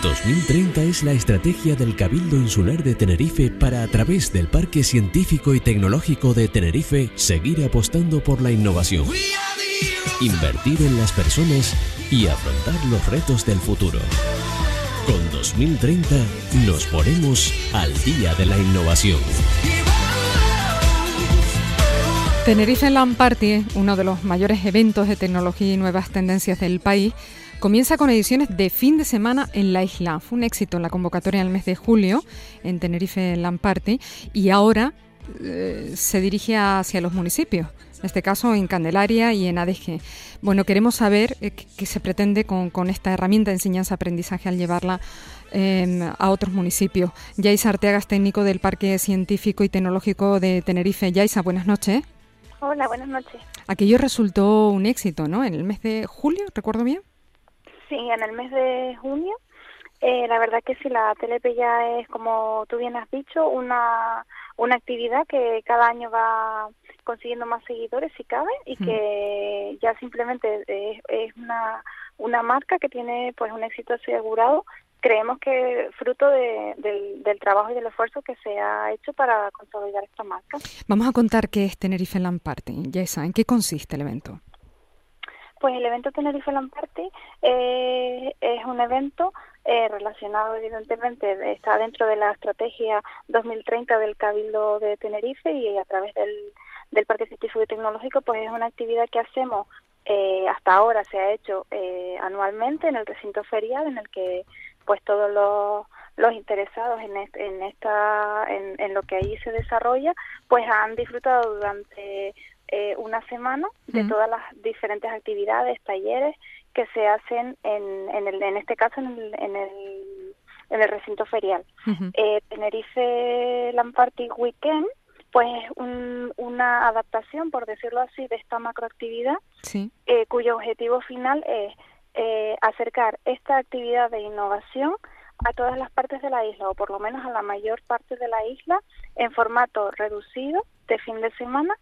2030 es la estrategia del Cabildo Insular de Tenerife para a través del Parque Científico y Tecnológico de Tenerife seguir apostando por la innovación, invertir en las personas y afrontar los retos del futuro. Con 2030 nos ponemos al día de la innovación. Tenerife Land Party, uno de los mayores eventos de tecnología y nuevas tendencias del país, Comienza con ediciones de fin de semana en la isla. Fue un éxito en la convocatoria en el mes de julio en Tenerife Land Party y ahora eh, se dirige hacia los municipios, en este caso en Candelaria y en ADG. Bueno, queremos saber eh, qué se pretende con, esta herramienta de enseñanza-aprendizaje al llevarla em, a otros municipios. Yaisa Arteaga es técnico del Parque Científico y Tecnológico de Tenerife. Yaisa, buenas noches. Hola, buenas noches. Aquello resultó un éxito, ¿no? En el mes de julio, ¿recuerdo bien? Sí, en el mes de junio. Eh, la verdad que sí, la TLP ya es, como tú bien has dicho, una, una actividad que cada año va consiguiendo más seguidores si cabe y que ya simplemente es, es, una, una marca que tiene pues un éxito asegurado creemos que fruto de, del, del, trabajo y del esfuerzo que se ha hecho para consolidar esta marca. Vamos a contar qué es Tenerife Land Party. Yesa, ¿en qué consiste el evento? Pues el evento Tenerife Land Party eh, es un evento eh, relacionado evidentemente, está dentro de la estrategia 2030 del Cabildo de Tenerife y a través del, del Parque Científico y Tecnológico, pues es una actividad que hacemos eh, hasta ahora se ha hecho eh, anualmente en el recinto ferial en el que pues todos los, los interesados en, en esta en, en, lo que ahí se desarrolla pues han disfrutado durante eh, una semana de todas las diferentes actividades, talleres que se hacen en, en, el, en este caso en el, en el, en el recinto ferial. eh, Tenerife Lamparty Weekend, pues un, una adaptación, por decirlo así, de esta macroactividad, sí. eh, cuyo objetivo final es eh, acercar esta actividad de innovación a todas las partes de la isla, o por lo menos a la mayor parte de la isla, en formato reducido de fin de semana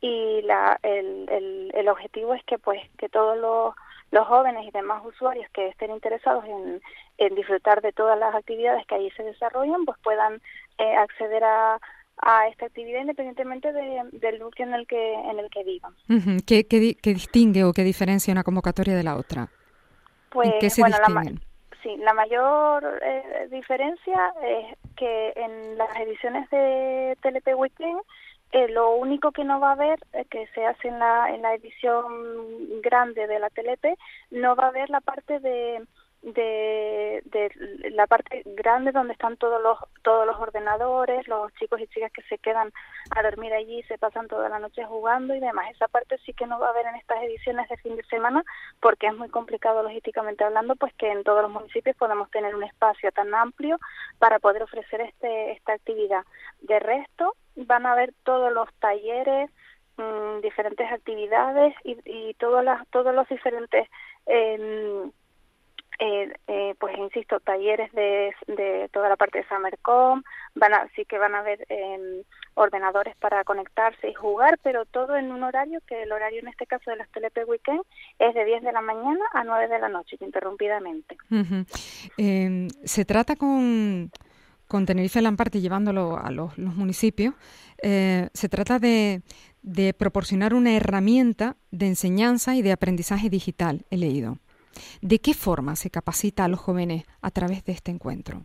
y la, el, el, el, objetivo es que pues que todos los, los jóvenes y demás usuarios que estén interesados en, en, disfrutar de todas las actividades que allí se desarrollan pues puedan eh, acceder a, a esta actividad independientemente de, del núcleo en el que en el que vivan. ¿Qué, qué, qué distingue o qué diferencia una convocatoria de la otra? Pues, ¿En qué se bueno, distinguen? La, Sí, la mayor eh, diferencia es que en las ediciones de TLP Weekend eh, lo único que no va a haber, eh, que se hace en la, en la edición grande de la TLP, no va a haber la parte de de, de la parte grande donde están todos los todos los ordenadores, los chicos y chicas que se quedan a dormir allí, se pasan toda la noche jugando y demás. Esa parte sí que no va a haber en estas ediciones de fin de semana porque es muy complicado logísticamente hablando, pues que en todos los municipios podemos tener un espacio tan amplio para poder ofrecer este esta actividad. De resto, van a haber todos los talleres, mmm, diferentes actividades y, y todas las todos los diferentes eh, eh, eh, pues insisto, talleres de, de, toda la parte de Summercom, van a, sí que van a haber eh, ordenadores para conectarse y jugar, pero todo en un horario que el horario en este caso de las Telepe Weekend es de 10 de la mañana a 9 de la noche, interrumpidamente. -huh. se trata con, con Tenerife Lamparte llevándolo a los, los municipios, eh, se trata de, de proporcionar una herramienta de enseñanza y de aprendizaje digital, he leído. ¿De qué forma se capacita a los jóvenes a través de este encuentro?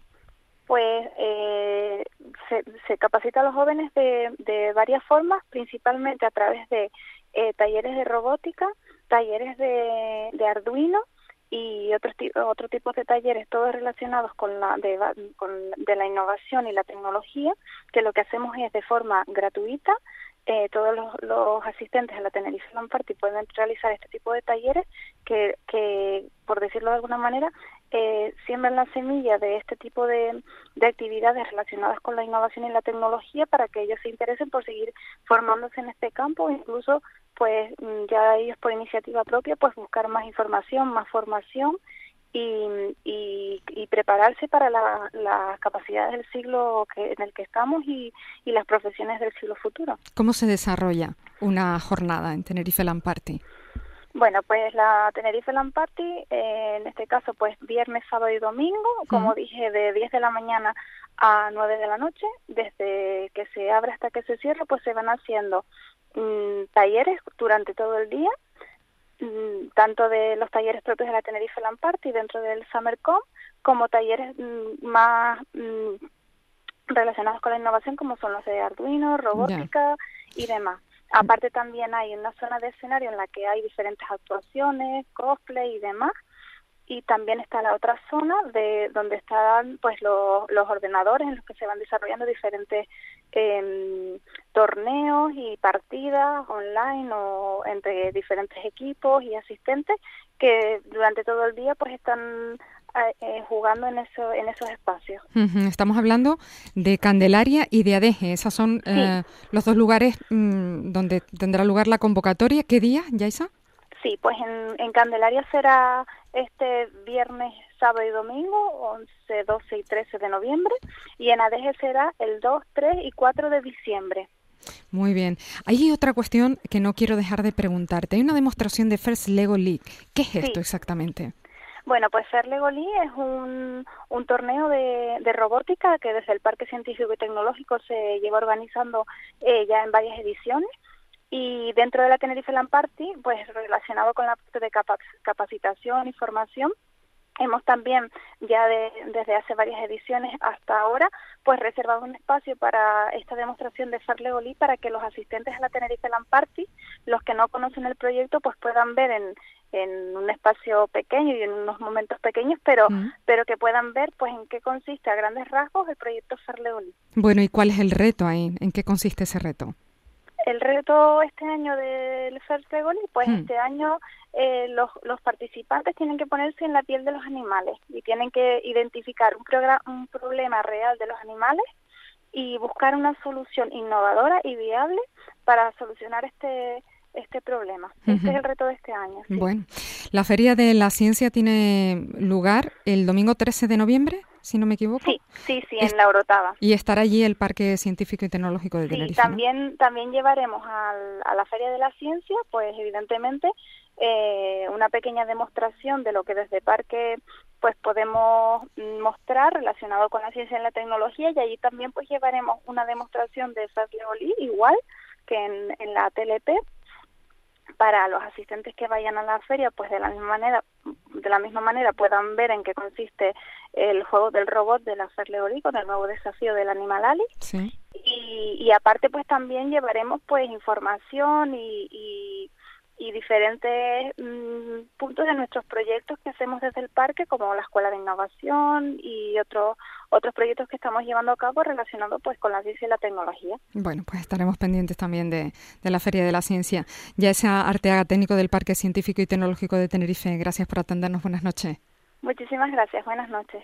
Pues eh, se, se, capacita a los jóvenes de, de, varias formas, principalmente a través de eh, talleres de robótica, talleres de, Arduino y otros otro tipos de talleres, todos relacionados con la de, con, de la innovación y la tecnología, que lo que hacemos es de forma gratuita eh, todos los, los, asistentes a la Tenerife Land Party pueden realizar este tipo de talleres que, por decirlo de alguna manera, eh, siembran la semilla de este tipo de, de, actividades relacionadas con la innovación y la tecnología para que ellos se interesen por seguir formándose en este campo incluso pues ya ellos por iniciativa propia pues buscar más información, más formación y, y, y prepararse para las la capacidades del siglo que, en el que estamos y, y, las profesiones del siglo futuro. ¿Cómo se desarrolla una jornada en Tenerife Land Party? Bueno, pues la Tenerife Land Party, eh, en este caso, pues viernes, sábado y domingo, como dije, de 10 de la mañana a 9 de la noche, desde que se abre hasta que se cierra, pues se van haciendo mm, talleres durante todo el día, tanto de los talleres propios de la Tenerife Land Party dentro del SummerCom, como talleres mm, más relacionados con la innovación, como son los de Arduino, robótica y demás. Aparte también hay una zona de escenario en la que hay diferentes actuaciones, cosplay y demás. Y también está la otra zona de donde están pues los, los ordenadores en los que se van desarrollando diferentes eh, torneos y partidas online o entre diferentes equipos y asistentes que durante todo el día pues están eh, jugando en, eso, en esos espacios. Estamos hablando de Candelaria y de Adeje. Esos son eh, los dos lugares mm, donde tendrá lugar la convocatoria. ¿Qué día, Yaisa? Sí, pues en, en Candelaria será este viernes, sábado y domingo, 11, 12 y 13 de noviembre, y en Adeje será el 2, 3 y 4 de diciembre. Muy bien. Hay otra cuestión que no quiero dejar de preguntarte. Hay una demostración de First Lego League. ¿Qué es esto exactamente? Bueno, pues Ferlegolí es un, un torneo de, de, robótica que desde el Parque Científico y Tecnológico se lleva organizando eh, ya en varias ediciones y dentro de la Tenerife Land Party, pues relacionado con la parte de capacitación y formación, hemos también ya desde hace varias ediciones hasta ahora pues reservado un espacio para esta demostración de Farlegolí para que los asistentes a la Tenerife Land Party, los que no conocen el proyecto, pues puedan ver en, en un espacio pequeño y en unos momentos pequeños, pero pero que puedan ver pues en qué consiste a grandes rasgos el proyecto Farlegolí. Bueno, ¿y cuál es el reto ahí? ¿En qué consiste ese reto? El reto este año del Farlegolí, pues este año eh, los, los participantes tienen que ponerse en la piel de los animales y tienen que identificar un, un problema real de los animales y buscar una solución innovadora y viable para solucionar este este problema. Este es el reto de este año. Bueno, la Feria de la Ciencia tiene lugar el domingo 13 de noviembre, si no me equivoco. Sí, sí, sí, en la Orotava. Y estará allí el Parque Científico y Tecnológico de Tenerife. Sí, también, también llevaremos al, a la Feria de la Ciencia, pues evidentemente, eh, una pequeña demostración de lo que desde Parque pues podemos mostrar relacionado con la ciencia y la tecnología y allí también pues llevaremos una demostración de Oli igual que en, en la TLP para los asistentes que vayan a la feria, pues de la misma manera, de la misma manera puedan ver en qué consiste el juego del robot de la Ferleoli con el nuevo desafío del Animal Ali. Y, y, aparte, pues también llevaremos pues información y, y y diferentes mm, puntos de nuestros proyectos que hacemos desde el parque, como la Escuela de Innovación y otros otros proyectos que estamos llevando a cabo relacionados pues con la ciencia y la tecnología. Bueno, pues estaremos pendientes también de, de la Feria de la Ciencia. Ya esa Arteaga, técnico del Parque Científico y Tecnológico de Tenerife, gracias por atendernos. Buenas noches. Muchísimas gracias. Buenas noches.